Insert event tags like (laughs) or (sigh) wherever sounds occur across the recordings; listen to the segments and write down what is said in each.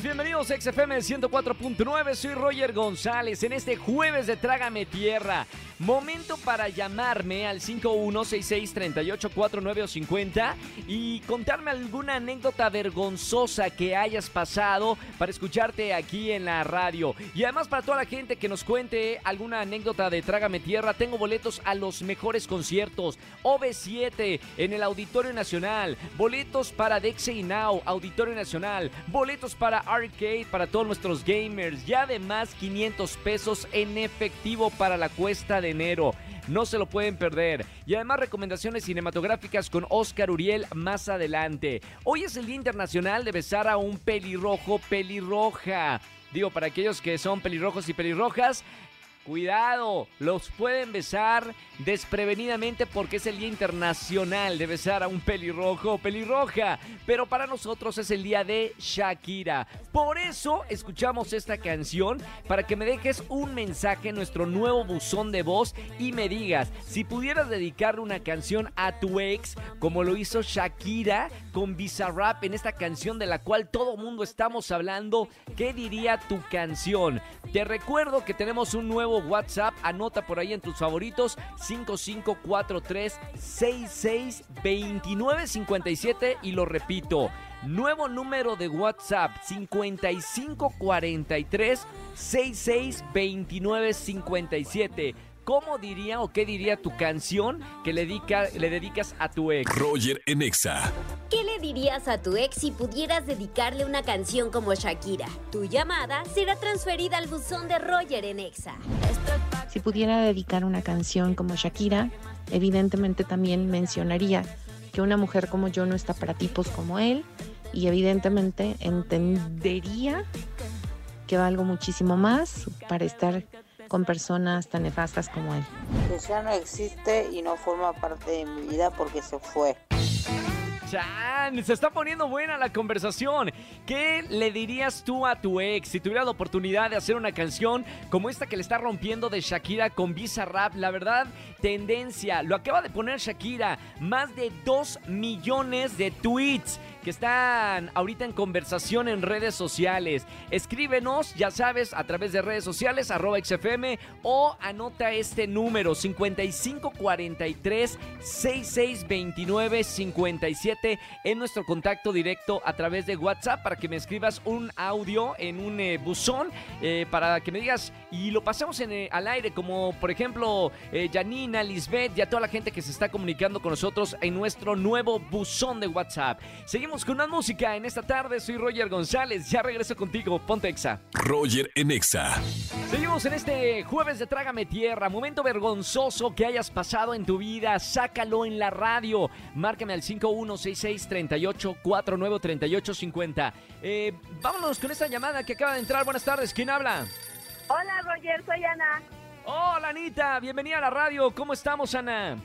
bienvenidos a XFM 104.9. Soy Roger González en este jueves de Trágame Tierra. Momento para llamarme al 5166-3849 o 50 y contarme alguna anécdota vergonzosa que hayas pasado para escucharte aquí en la radio. Y además para toda la gente que nos cuente alguna anécdota de Trágame Tierra, tengo boletos a los mejores conciertos. OV7 en el Auditorio Nacional, boletos para Dexey Now, Auditorio Nacional, boletos para Arcade para todos nuestros gamers y además 500 pesos en efectivo para la cuesta de enero. No se lo pueden perder. Y además recomendaciones cinematográficas con Oscar Uriel más adelante. Hoy es el Día Internacional de besar a un pelirrojo pelirroja. Digo, para aquellos que son pelirrojos y pelirrojas, Cuidado, los pueden besar desprevenidamente porque es el Día Internacional de besar a un pelirrojo o pelirroja. Pero para nosotros es el día de Shakira. Por eso escuchamos esta canción para que me dejes un mensaje en nuestro nuevo buzón de voz y me digas si pudieras dedicarle una canción a tu ex como lo hizo Shakira con Bizarrap en esta canción de la cual todo mundo estamos hablando. ¿Qué diría tu canción? Te recuerdo que tenemos un nuevo WhatsApp. Anota por ahí en tus favoritos 5543-662957 y lo repito. Nuevo número de WhatsApp 5543-662957. ¿Cómo diría o qué diría tu canción que le, dedica, le dedicas a tu ex? Roger en Exa. ¿Qué le dirías a tu ex si pudieras dedicarle una canción como Shakira? Tu llamada será transferida al buzón de Roger en Exa. Si pudiera dedicar una canción como Shakira, evidentemente también mencionaría que una mujer como yo no está para tipos como él y evidentemente entendería que valgo muchísimo más para estar con personas tan nefastas como él. Que ya no existe y no forma parte de mi vida porque se fue. Se está poniendo buena la conversación. ¿Qué le dirías tú a tu ex si tuvieras la oportunidad de hacer una canción como esta que le está rompiendo de Shakira con Visa Rap? La verdad, tendencia. Lo acaba de poner Shakira. Más de 2 millones de tweets que están ahorita en conversación en redes sociales. Escríbenos, ya sabes, a través de redes sociales, arroba XFM, o anota este número, 5543 6629 57 en nuestro contacto directo a través de WhatsApp para que me escribas un audio en un eh, buzón eh, para que me digas y lo pasemos en, eh, al aire, como por ejemplo Janina, Lisbeth y a toda la gente que se está comunicando con nosotros en nuestro nuevo buzón de WhatsApp. Seguimos con una música en esta tarde. Soy Roger González. Ya regreso contigo. Ponte Exa. Roger en Exa. Seguimos en este jueves de Trágame Tierra. Momento vergonzoso que hayas pasado en tu vida. Sácalo en la radio. Márcame al 516638493850. Eh, vámonos con esta llamada que acaba de entrar. Buenas tardes. ¿Quién habla? Hola Roger, soy Ana. Hola Anita. Bienvenida a la radio. ¿Cómo estamos, Ana?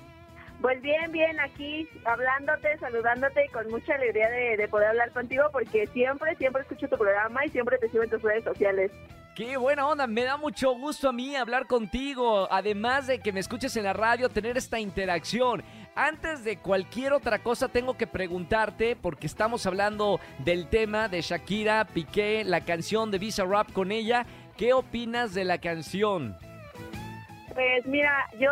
Pues bien, bien, aquí hablándote, saludándote y con mucha alegría de, de, poder hablar contigo porque siempre, siempre escucho tu programa y siempre te sigo en tus redes sociales. Qué buena onda, me da mucho gusto a mí hablar contigo, además de que me escuches en la radio, tener esta interacción. Antes de cualquier otra cosa tengo que preguntarte, porque estamos hablando del tema de Shakira, Piqué, la canción de Visa Rap con ella, ¿qué opinas de la canción? Pues mira, yo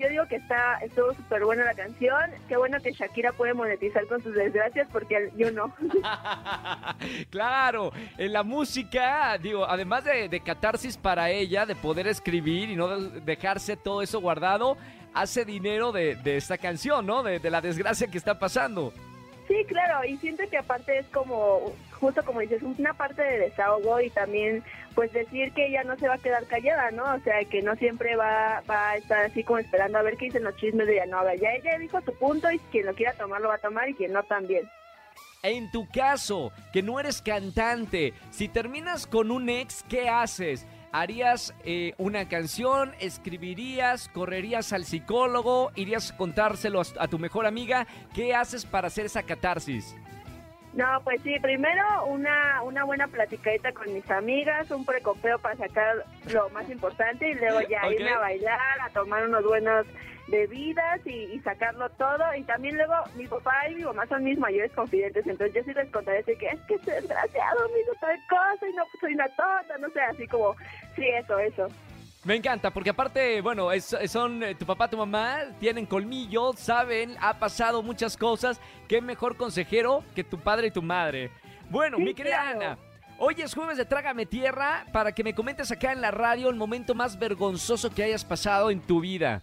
yo digo que está estuvo súper buena la canción. Qué bueno que Shakira puede monetizar con sus desgracias porque yo no. (laughs) claro, en la música, digo, además de, de, catarsis para ella, de poder escribir y no dejarse todo eso guardado, hace dinero de, de esta canción, ¿no? De, de la desgracia que está pasando. Sí, claro, y siento que aparte es como, justo como dices, una parte de desahogo y también pues decir que ella no se va a quedar callada, ¿no? O sea, que no siempre va, va a estar así como esperando a ver qué dicen los chismes de ella, no, a ver, ya ella dijo su punto y quien lo quiera tomar lo va a tomar y quien no también. En tu caso, que no eres cantante, si terminas con un ex, ¿qué haces? ¿Harías eh, una canción? ¿Escribirías? ¿Correrías al psicólogo? ¿Irías a contárselo a, a, tu mejor amiga? ¿Qué haces para hacer esa catarsis? No, pues sí, primero una, una buena platicadita con mis amigas, un precopeo para sacar lo más importante y luego ya Ok. irme a bailar, a tomar unos buenos bebidas y, y sacarlo todo. Y también luego mi papá y mi mamá son mis mayores confidentes, entonces yo sí les contaré así que es que ese desgraciado me hizo tal cosa y no soy una tonta, no sé, así como, sí, eso, eso. Me encanta, porque aparte, bueno, es- son eh, tu papá, tu mamá, tienen colmillo, saben, ha pasado muchas cosas. Qué mejor consejero que tu padre y tu madre. Bueno, Sí, mi querida claro. Ana, hoy es jueves de Trágame Tierra para que me comentes acá en la radio el momento más vergonzoso que hayas pasado en tu vida.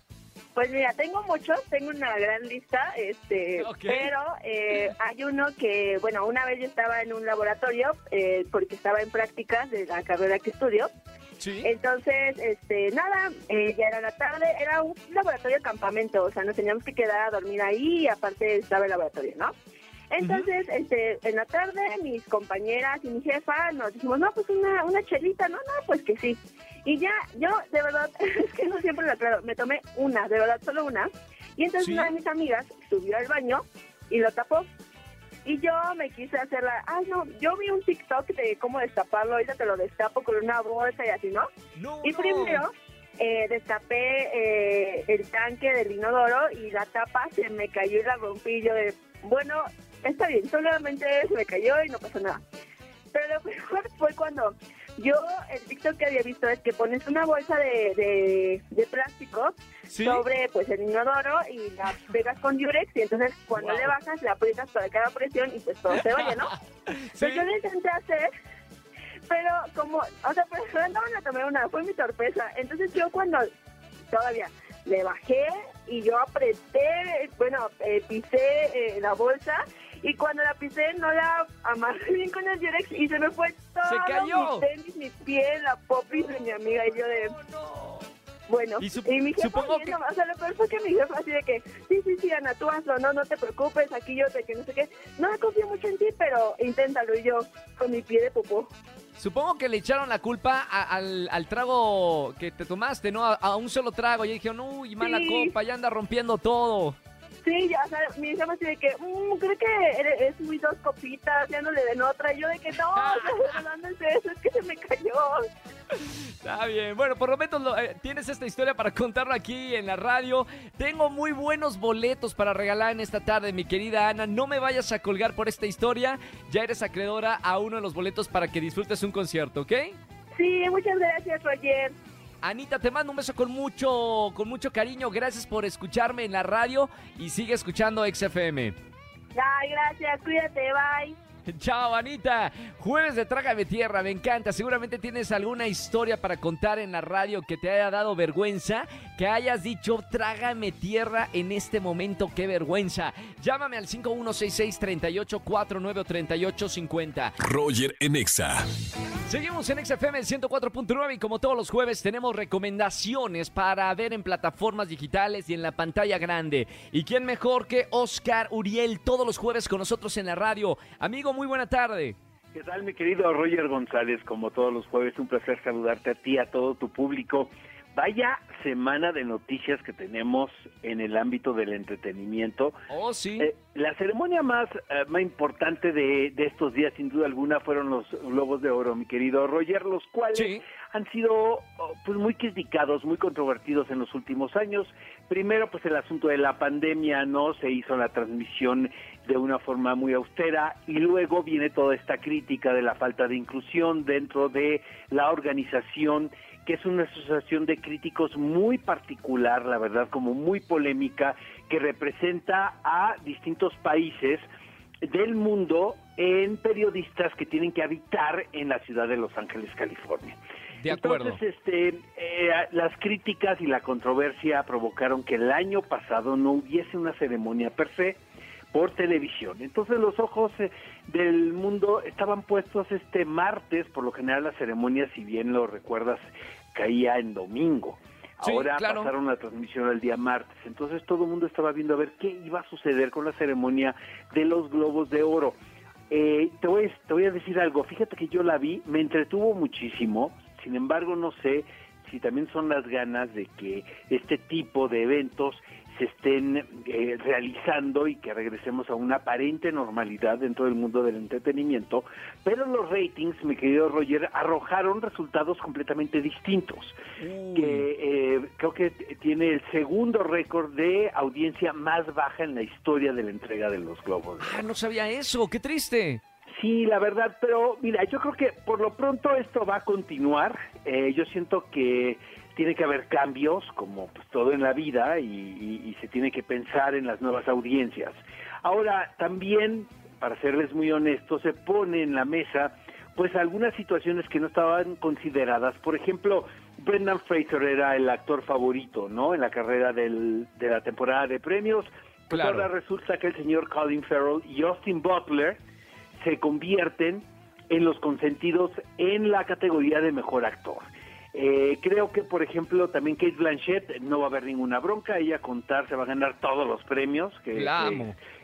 Pues mira, tengo muchos, tengo una gran lista, este, pero eh, hay uno que, bueno, una vez yo estaba en un laboratorio eh, porque estaba en prácticas de la carrera que estudio. Sí. Entonces, este, nada, eh, ya era la tarde, era un laboratorio campamento, o sea, nos teníamos que quedar a dormir ahí y aparte estaba el laboratorio, ¿no? Entonces, este, en la tarde, mis compañeras y mi jefa nos dijimos, no, pues una, una chelita, no, no, pues que sí. Y ya, yo, de verdad, (laughs) es que no siempre lo aclaro, me tomé una, de verdad, solo una. Y entonces Sí. una de mis amigas subió al baño y lo tapó. Y yo me quise hacerla, ay no, yo vi un TikTok de cómo destaparlo, ahorita te lo destapo con una bolsa y así, ¿no? No, Y primero eh, destapé eh, el tanque del inodoro y la tapa se me cayó y la rompí. Yo de, bueno, está bien, solamente se me cayó y no pasó nada. Pero lo (laughs) mejor fue cuando yo, el TikTok que había visto es que pones una bolsa de, de, de plástico ¿Sí? sobre pues el inodoro y la pegas con Durex y entonces cuando Wow. le bajas la aprietas para que haga presión y pues todo se vaya, ¿no? (laughs) Sí. Pues yo lo intenté hacer, pero como, o sea, pero no me tomé una, fue mi torpeza. Entonces yo cuando todavía le bajé y yo apreté, bueno, eh, pisé eh, la bolsa y cuando la pisé no la amarré bien con el Durex y se me fue todo ¡Se cayó! mi tenis, mi pie, la popis de mi amiga y yo de... No, no. Bueno, Y mi jefa supongo viendo, o sea, lo peor fue que mi jefa así de que, sí, sí, sí, Ana, tú hazlo, no, no te preocupes, aquí yo te que no sé qué. No confío mucho en ti, pero inténtalo. Y yo, con mi pie de popó. Supongo que le echaron la culpa a- al, al trago que te tomaste, ¿no? A, a un solo trago. Y dijeron, uy, mala Sí. copa, ya anda rompiendo todo. Sí, ya, o sea, mi jefa así de que, mmm, creo que eres- es muy dos copitas, ya no le den otra. Y yo de que, no, (laughs) (laughs) no es eso, es que se me cayó. Está bien. Bueno, por lo menos lo- eh, tienes esta historia para contarlo aquí en la radio. Tengo muy buenos boletos para regalar en esta tarde, mi querida Ana. No me vayas a colgar por esta historia. Ya eres acreedora a uno de los boletos para que disfrutes un concierto, ¿ok? Sí, muchas gracias, Roger. Anita, te mando un beso con mucho, con mucho cariño. Gracias por escucharme en la radio y sigue escuchando XFM. Ay, gracias, cuídate, bye. (laughs) Chao, Anita. Jueves de Trágame Tierra, me encanta. Seguramente tienes alguna historia para contar en la radio que te haya dado vergüenza, que hayas dicho Trágame Tierra en este momento. ¡Qué vergüenza! Llámame al 5166-3849 o 3850. Roger en Exa. Seguimos en XFM 104.9 y como todos los jueves tenemos recomendaciones para ver en plataformas digitales y en la pantalla grande. ¿Y quién mejor que Oscar Uriel todos los jueves con nosotros en la radio? Amigo, muy buena tarde. ¿Qué tal, mi querido Roger González? Como todos los jueves, un placer saludarte a ti, a todo tu público. Vaya semana de noticias que tenemos en el ámbito del entretenimiento. Oh, sí. Eh, la ceremonia más, eh, más importante de, de estos días, sin duda alguna, fueron los Globos de Oro, mi querido Roger, los cuales Sí. Han sido oh, pues muy criticados, muy controvertidos en los últimos años. Primero, pues el asunto de la pandemia, ¿no? Se hizo la transmisión de una forma muy austera y luego viene toda esta crítica de la falta de inclusión dentro de la organización que es una asociación de críticos muy particular, la verdad, como muy polémica, que representa a distintos países del mundo en periodistas que tienen que habitar en la ciudad de Los Ángeles, California. De acuerdo. Entonces, este, eh, las críticas y la controversia provocaron que el año pasado no hubiese una ceremonia per se por televisión. Entonces los ojos eh, del mundo estaban puestos este martes, por lo general la ceremonia, si bien lo recuerdas, caía en domingo. Sí, Ahora claro. pasaron la transmisión al día martes. Entonces todo el mundo estaba viendo a ver qué iba a suceder con la ceremonia de los Globos de Oro. Eh, te, voy, a- te voy a decir algo, fíjate que yo la vi, me entretuvo muchísimo, sin embargo no sé si también son las ganas de que este tipo de eventos se estén eh, realizando y que regresemos a una aparente normalidad dentro del mundo del entretenimiento, pero los ratings, mi querido Roger, arrojaron resultados completamente distintos, que eh, creo que tiene el segundo récord de audiencia más baja en la historia de la entrega de los Globos. Ah, no sabía eso, qué triste. Sí, la verdad, pero mira, yo creo que por lo pronto esto va a continuar. Eh, yo siento que tiene que haber cambios, como pues, todo en la vida, y, se tiene que pensar en las nuevas audiencias. Ahora, también, para serles muy honestos, se pone en la mesa pues algunas situaciones que no estaban consideradas. Por ejemplo, Brendan Fraser era el actor favorito, ¿no? En la carrera del, de la temporada de premios. Pues ahora resulta que el señor Colin Farrell y Austin Butler se convierten en los consentidos en la categoría de mejor actor. Eh, creo que, por ejemplo, también Kate Blanchett no va a haber ninguna bronca. Ella contar se va a ganar todos los premios que,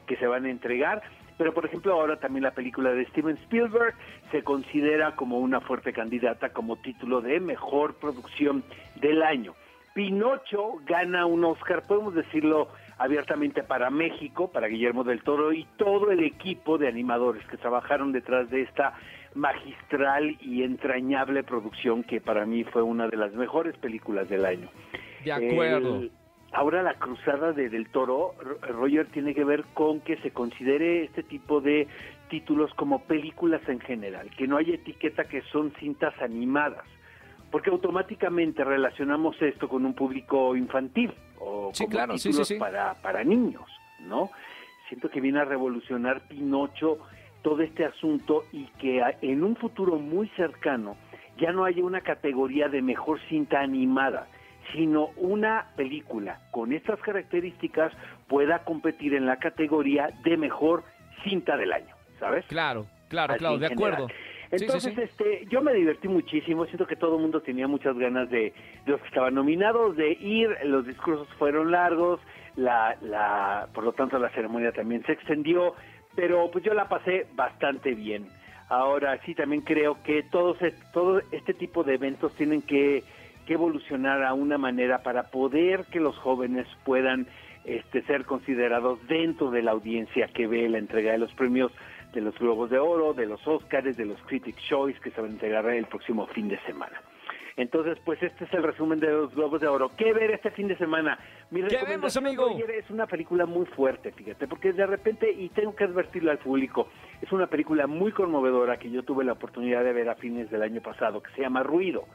que, se van a entregar. Pero, por ejemplo, ahora también la película de Steven Spielberg se considera como una fuerte candidata como título de mejor producción del año. Pinocho gana un Oscar, podemos decirlo abiertamente para México, para Guillermo del Toro y todo el equipo de animadores que trabajaron detrás de esta magistral y entrañable producción que para mí fue una de las mejores películas del año. De acuerdo. ahora la cruzada de Del Toro, Roger, tiene que ver con que se considere este tipo de títulos como películas en general, que no hay etiqueta que son cintas animadas, porque automáticamente relacionamos esto con un público infantil o sí, claro, títulos sí, para, para niños, ¿no? Siento que viene a revolucionar Pinocho todo este asunto y que en un futuro muy cercano ya no haya una categoría de mejor cinta animada, sino una película con estas características pueda competir en la categoría de mejor cinta del año, ¿sabes? Claro, claro, claro, de acuerdo. Entonces, este, yo me divertí muchísimo, siento que todo el mundo tenía muchas ganas de, de, los que estaban nominados, de ir, los discursos fueron largos, la, la, por lo tanto la ceremonia también se extendió, pero pues yo la pasé bastante bien. Ahora sí también creo que todos todo este tipo de eventos tienen que, evolucionar a una manera para poder que los jóvenes puedan este, ser considerados dentro de la audiencia que ve la entrega de los premios de los Globos de Oro, de los Oscars, de los Critics' Choice que se van a entregar el próximo fin de semana. Entonces, pues este es el resumen de los Globos de Oro. ¿Qué ver este fin de semana? Mi ¿Qué vemos, amigo? es una película muy fuerte, fíjate, porque de repente, y tengo que advertirlo al público, es una película muy conmovedora que yo tuve la oportunidad de ver a fines del año pasado, que se llama Ruido.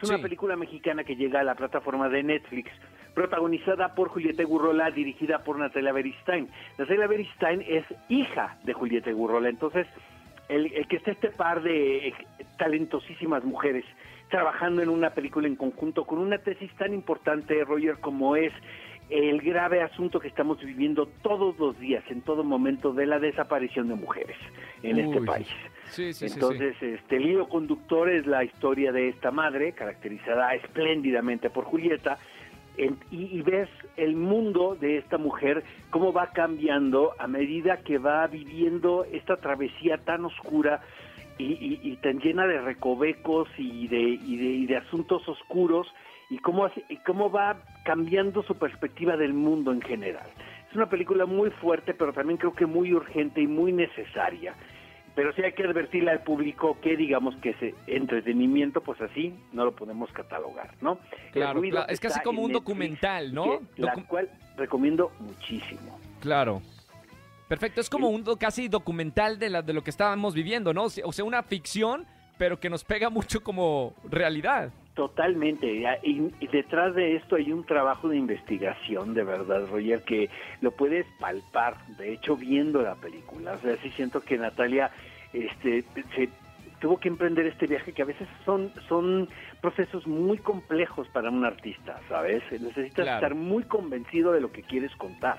Es una película mexicana que llega a la plataforma de Netflix, protagonizada por Julieta Gurrola, dirigida por Natalia Beristain. Natalia Beristain es hija de Julieta Gurrola, entonces el, el que esté este par de talentosísimas mujeres trabajando en una película en conjunto con una tesis tan importante, Roger, como es el grave asunto que estamos viviendo todos los días, en todo momento, de la desaparición de mujeres en este país. Entonces, este el hilo conductor es la historia de esta madre, caracterizada espléndidamente por Julieta, y, y, ves el mundo de esta mujer, cómo va cambiando a medida que va viviendo esta travesía tan oscura y, tan llena de recovecos y de, y de, asuntos oscuros y cómo, y cómo va cambiando su perspectiva del mundo en general. Es una película muy fuerte, pero también creo que muy urgente y muy necesaria. Pero sí hay que advertirle al público que digamos que ese entretenimiento, pues así no lo podemos catalogar, ¿no? Claro, es casi como un documental, ¿no? la cual recomiendo muchísimo. Claro. Perfecto, es como un casi documental de, la, de lo que estábamos viviendo, ¿no? O sea, una ficción, pero que nos pega mucho como realidad. Totalmente. Y, detrás de esto hay un trabajo de investigación, de verdad, Roger, que lo puedes palpar, de hecho, viendo la película. O sea, sí siento que Natalia este, se tuvo que emprender este viaje que a veces son, son procesos muy complejos para un artista, ¿sabes? Necesitas estar muy convencido de lo que quieres contar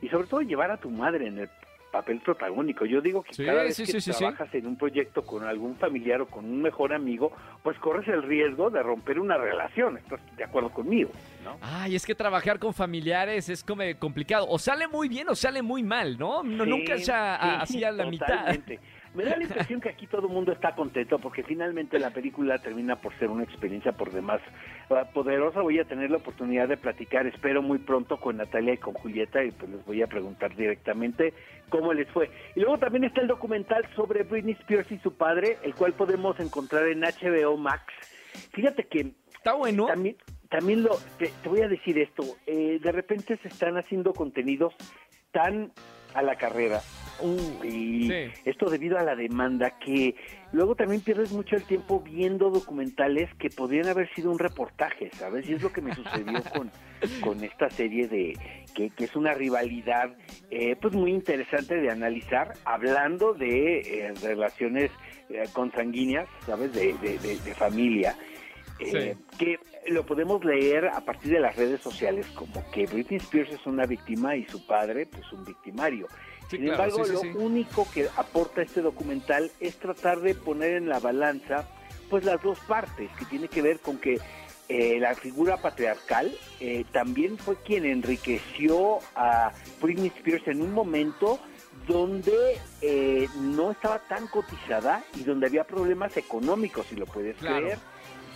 y sobre todo llevar a tu madre en el papel protagónico. Yo digo que cada vez que trabajas en un proyecto con algún familiar o con un mejor amigo, pues corres el riesgo de romper una relación. ¿Estás de acuerdo conmigo? ¿no? Ay, es que trabajar con familiares es como complicado. O sale muy bien o sale muy mal, ¿no? no nunca es así a la mitad. Me da la impresión que aquí todo el mundo está contento porque finalmente la película termina por ser una experiencia por demás ah, poderosa. Voy a tener la oportunidad de platicar, espero muy pronto con Natalia y con Julieta y pues les voy a preguntar directamente cómo les fue. Y luego también está el documental sobre Britney Spears y su padre, el cual podemos encontrar en HBO Max. Fíjate que Está bueno. también, también lo, te, te voy a decir esto, eh, de repente se están haciendo contenidos tan a la carrera Uh, y sí. esto debido a la demanda que luego también pierdes mucho el tiempo viendo documentales que podrían haber sido un reportaje, ¿sabes? Y es lo que me sucedió (laughs) con, con esta serie de que, que es una rivalidad eh, pues muy interesante de analizar, hablando de eh, relaciones eh, consanguíneas, ¿sabes? De, de, de- de familia. eh, que lo podemos leer a partir de las redes sociales como que Britney Spears es una víctima y su padre pues un victimario. Sí, Sin claro, embargo, sí, sí, lo único que aporta este documental es tratar de poner en la balanza pues las dos partes, que tiene que ver con que eh, la figura patriarcal eh, también fue quien enriqueció a Britney Spears en un momento donde eh, no estaba tan cotizada y donde había problemas económicos, si lo puedes Claro. creer,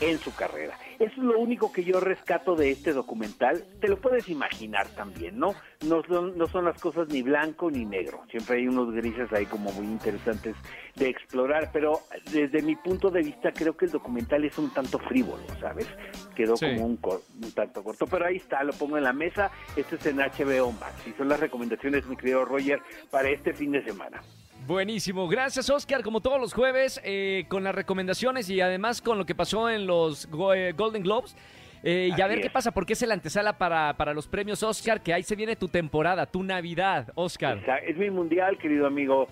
en su carrera. Eso es lo único que yo rescato de este documental. Te lo puedes imaginar también, ¿no? No son, no son las cosas ni blanco ni negro. Siempre hay unos grises ahí como muy interesantes de explorar, pero desde mi punto de vista creo que el documental es un tanto frívolo, ¿sabes? Quedó Sí. como un, un tanto corto, pero ahí está, lo pongo en la mesa. Este es en HBO Max y son las recomendaciones, mi querido Roger, para este fin de semana. Buenísimo. Gracias, Oscar, como todos los jueves, eh, con las recomendaciones y además con lo que pasó en los eh, Golden Globes. Eh, y a ver qué pasa, porque es el antesala para, para los premios Oscar, que ahí se viene tu temporada, tu Navidad, Oscar. Es mi mundial, querido amigo.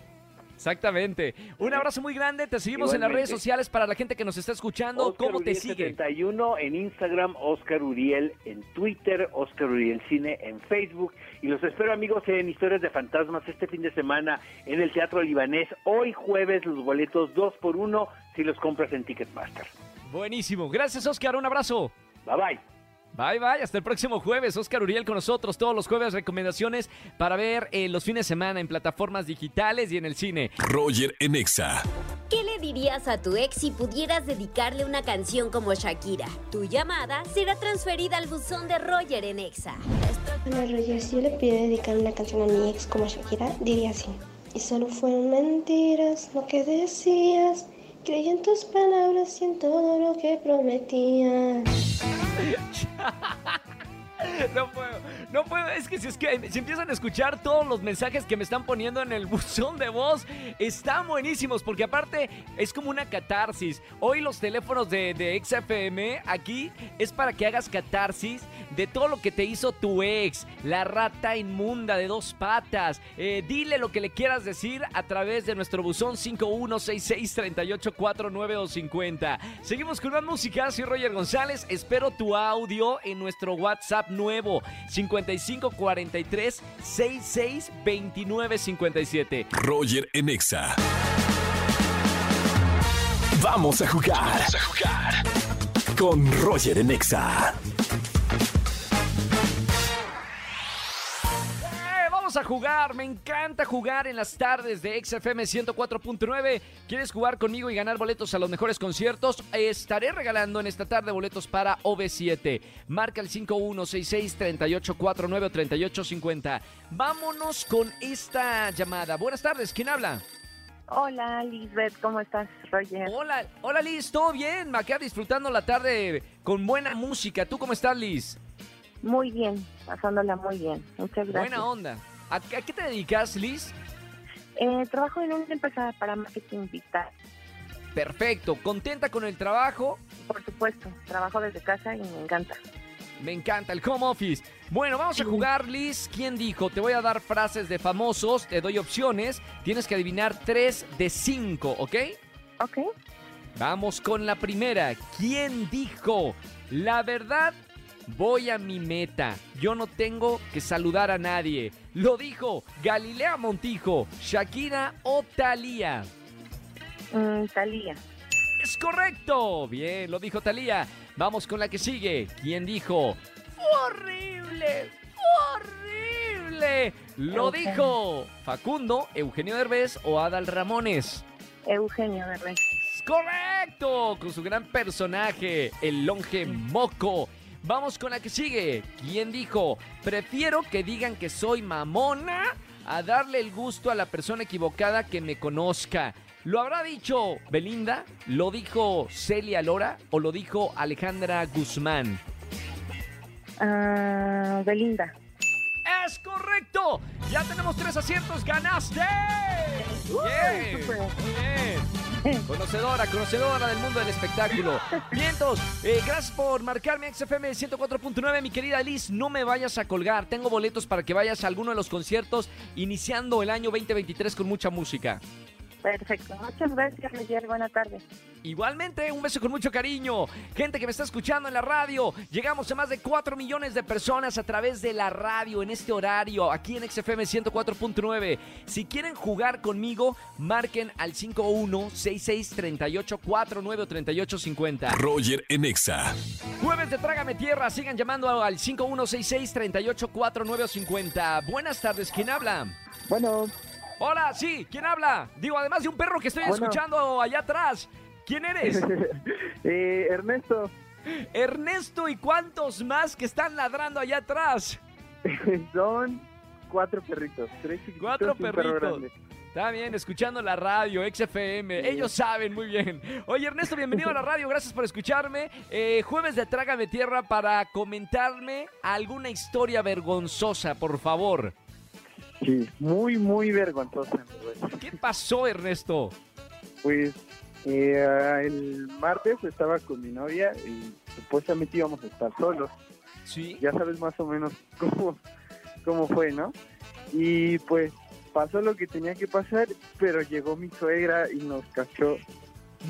Exactamente. Un abrazo muy grande, te seguimos en las redes sociales para la gente que nos está escuchando. Oscar ¿Cómo te Uriel sigue? 71 en Instagram, Oscar Uriel en Twitter, Oscar Uriel Cine en Facebook. Y los espero, amigos, en Historias de Fantasmas este fin de semana en el Teatro Libanés. Hoy jueves los boletos dos por uno si los compras en Ticketmaster. Buenísimo. Gracias, Oscar. Un abrazo. Bye bye. Bye bye, hasta el próximo jueves. Oscar Uriel con nosotros todos los jueves recomendaciones para ver eh, los fines de semana en plataformas digitales y en el cine. Roger en Exa. ¿Qué le dirías a tu ex si pudieras dedicarle una canción como Shakira? Tu llamada será transferida al buzón de Roger en Exa. Hola Roger, si yo le pidiera dedicar una canción a mi ex como Shakira, diría así. Y solo fueron mentiras lo que decías. Creí en tus palabras y en todo lo que prometías. much. (laughs) (laughs) No puedo, no puedo. Es que si es que si empiezan a escuchar todos los mensajes que me están poniendo en el (laughs) buzón de voz, están buenísimos porque aparte es como una catarsis. Hoy los teléfonos de, de XFM aquí es para que hagas catarsis de todo lo que te hizo tu ex, la rata inmunda de dos patas. Eh, dile lo que le quieras decir a través de nuestro buzón 5166384950. Seguimos con más música. Soy Roger González. Espero tu audio en nuestro WhatsApp nuevo 5543 662957. Roger en Exa. Vamos a jugar. Vamos a jugar. Con Roger en Vamos a jugar, me encanta jugar en las tardes de XFM 104.9. ¿Quieres jugar conmigo y ganar boletos a los mejores conciertos? Estaré regalando en esta tarde boletos para OV7. Marca el 5166-3849 o 3850. Vámonos con esta llamada. Buenas tardes, ¿quién habla? Hola, Lisbeth, ¿cómo estás, Roger? Hola, hola Liz, ¿todo bien? Acá disfrutando la tarde con buena música. ¿Tú cómo estás, Liz? Muy bien, pasándola muy bien. Muchas gracias. Buena onda. ¿A, a qué te dedicas, Liz? Eh, trabajo en una empresa para marketing digital. Perfecto. ¿Contenta con el trabajo? Por supuesto, trabajo desde casa y me encanta. Me encanta el home office. Bueno, vamos a jugar, Liz. ¿Quién dijo? Te voy a dar frases de famosos, te doy opciones. Tienes que adivinar tres de cinco, ¿ok? Ok. Vamos con la primera. ¿Quién dijo? La verdad, voy a mi meta. Yo no tengo que saludar a nadie. Lo dijo Galilea Montijo, Shakira o Thalía. Mm, Talía. Es correcto. Bien, lo dijo Talía. Vamos con la que sigue. ¿Quién dijo? Horrible. Horrible. Lo dijo Facundo, Eugenio Derbez o Adal Ramones. Eugenio Derbez. ¡Correcto! Con su gran personaje, el longe moco. Vamos con la que sigue. ¿Quién dijo? Prefiero que digan que soy mamona a darle el gusto a la persona equivocada que me conozca. ¿Lo habrá dicho Belinda? ¿Lo dijo Celia Lora? ¿O lo dijo Alejandra Guzmán? Ah, Belinda. ¡Es correcto! Ya tenemos tres aciertos, ¡ganaste! Muy bien. (laughs) Conocedora, conocedora del mundo del espectáculo. (laughs) Eh, gracias por marcarme XFM 104.9, mi querida Liz. No me vayas a colgar. Tengo boletos para que vayas a alguno de los conciertos iniciando el año 2023 con mucha música. Perfecto. Muchas gracias, Roger. Buenas tardes. Igualmente, un beso con mucho cariño. Gente que me está escuchando en la radio. Llegamos a más de 4 millones de personas a través de la radio en este horario, aquí en XFM 104.9. Si quieren jugar conmigo, marquen al 51663849 o 3850. Roger en Exa. Jueves de Trágame Tierra, sigan llamando al 51663849 o 50. Buenas tardes, ¿quién habla? Bueno, Hola, sí, ¿quién habla? Digo, además de un perro que estoy Bueno. escuchando allá atrás. ¿Quién eres? (laughs) eh, Ernesto, Ernesto y cuántos más que están ladrando allá atrás. (laughs) son cuatro perritos, tres Cuatro perritos. Está bien, escuchando la radio, XFM. Ellos saben muy bien. Oye, Ernesto, bienvenido a la radio. Gracias por escucharme. Eh, jueves de Trágame Tierra para comentarme alguna historia vergonzosa, por favor. Sí, muy, muy vergonzosa. ¿Qué pasó, Ernesto? Pues eh, el martes estaba con mi novia y supuestamente íbamos a estar solos. Sí. Ya sabes más o menos (laughs) cómo, cómo fue, ¿no? Y pues pasó lo que tenía que pasar, pero llegó mi suegra y nos cachó.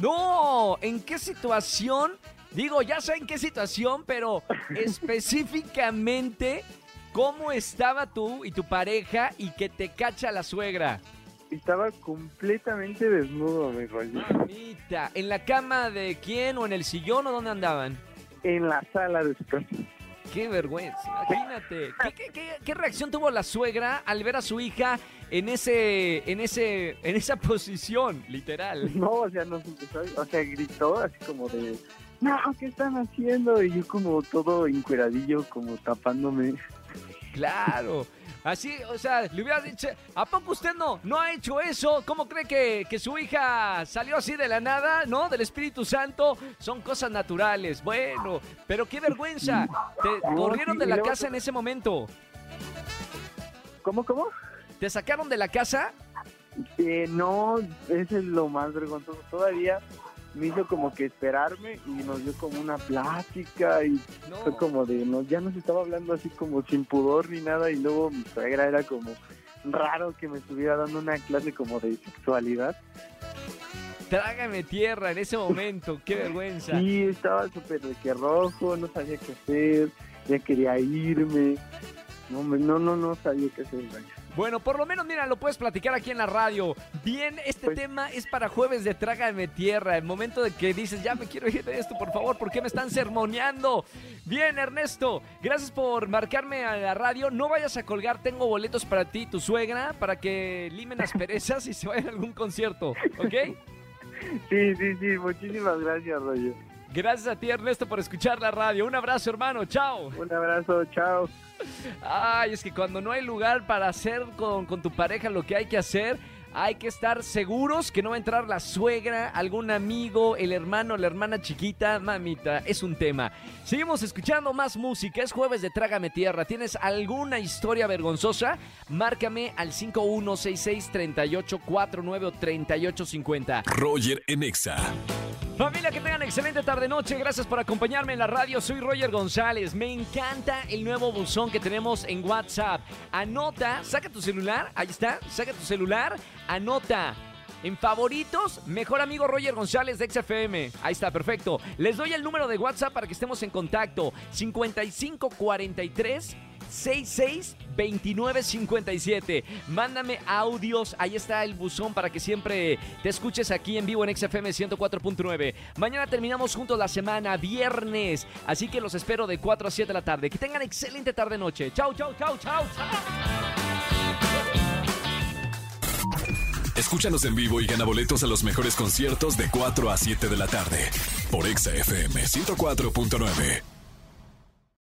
No, ¿en qué situación? Digo, ya sé en qué situación, pero (laughs) específicamente, ¿cómo estaba tú y tu pareja y que te cacha la suegra? Estaba completamente desnudo, mi rollo. Mamita, ¿en la cama de quién o en el sillón o dónde andaban? En la sala de su casa. Qué vergüenza, imagínate. ¿Qué, qué, qué- qué reacción tuvo la suegra al ver a su hija en ese, en ese, en esa (laughs) posición, literal? No, o sea, nos empezó, o sea, gritó así como de, no, ¿qué están haciendo? Y yo como todo encueradillo, como tapándome. Claro. Así, o sea, le hubiera dicho, ¿a poco usted no, no ha hecho eso? ¿Cómo cree que, que su hija salió así de la nada, no? Del Espíritu Santo. Son cosas naturales. Bueno, pero qué vergüenza. Te corrieron de la casa en ese momento. ¿Cómo, cómo? ¿Te sacaron de la casa? Eh, no, ese es lo más vergonzoso. Todavía me hizo como que esperarme y nos dio como una plática y No. fue como de, no, ya nos estaba hablando así como sin pudor ni nada y luego mi suegra era como raro que me estuviera dando una clase como de sexualidad. Trágame tierra en ese momento. Qué (laughs) vergüenza. Sí, estaba súper de que rojo, no sabía qué hacer, ya quería irme. No, no, no, no sabía qué hacer. vaya. Bueno, por lo menos, mira, lo puedes platicar aquí en la radio. Bien, este Pues- tema es para jueves de Trágame Tierra. El momento de que dices, ya me quiero ir de esto, por favor, ¿por qué me están sermoneando? Bien, Ernesto, gracias por marcarme a la radio. No vayas a colgar, tengo boletos para ti y tu suegra para que limen las perezas y se vayan a algún concierto, ¿ok? (laughs) Sí, sí, sí, muchísimas gracias, Roger. Gracias a ti, Ernesto, por escuchar la radio. Un abrazo, hermano. Chao. Un abrazo, chao. Ay, es que cuando no hay lugar para hacer con, con tu pareja lo que hay que hacer, hay que estar seguros que no va a entrar la suegra, algún amigo, el hermano, la hermana chiquita. Mamita, es un tema. Seguimos escuchando más música. Es jueves de Trágame Tierra. ¿Tienes alguna historia vergonzosa? Márcame al 5166-3849 o 3850. Roger en Exa. Familia, que tengan excelente tarde-noche. Gracias por acompañarme en la radio. Soy Roger González. Me encanta el nuevo buzón que tenemos en WhatsApp. Anota, saca tu celular. Ahí está, saca tu celular. Anota. En favoritos, mejor amigo Roger González de XFM. Ahí está, perfecto. Les doy el número de WhatsApp para que estemos en contacto. 5543 662957. Mándame audios, ahí está el buzón para que siempre te escuches aquí en vivo en XFM 104.9. Mañana terminamos juntos la semana, viernes, así que los espero de 4 a 7 de la tarde. Que tengan excelente tarde noche. Chau, chau, chau, chau, chau. Escúchanos en vivo y gana boletos a los mejores conciertos de 4 a 7 de la tarde por Exa FM 104.9.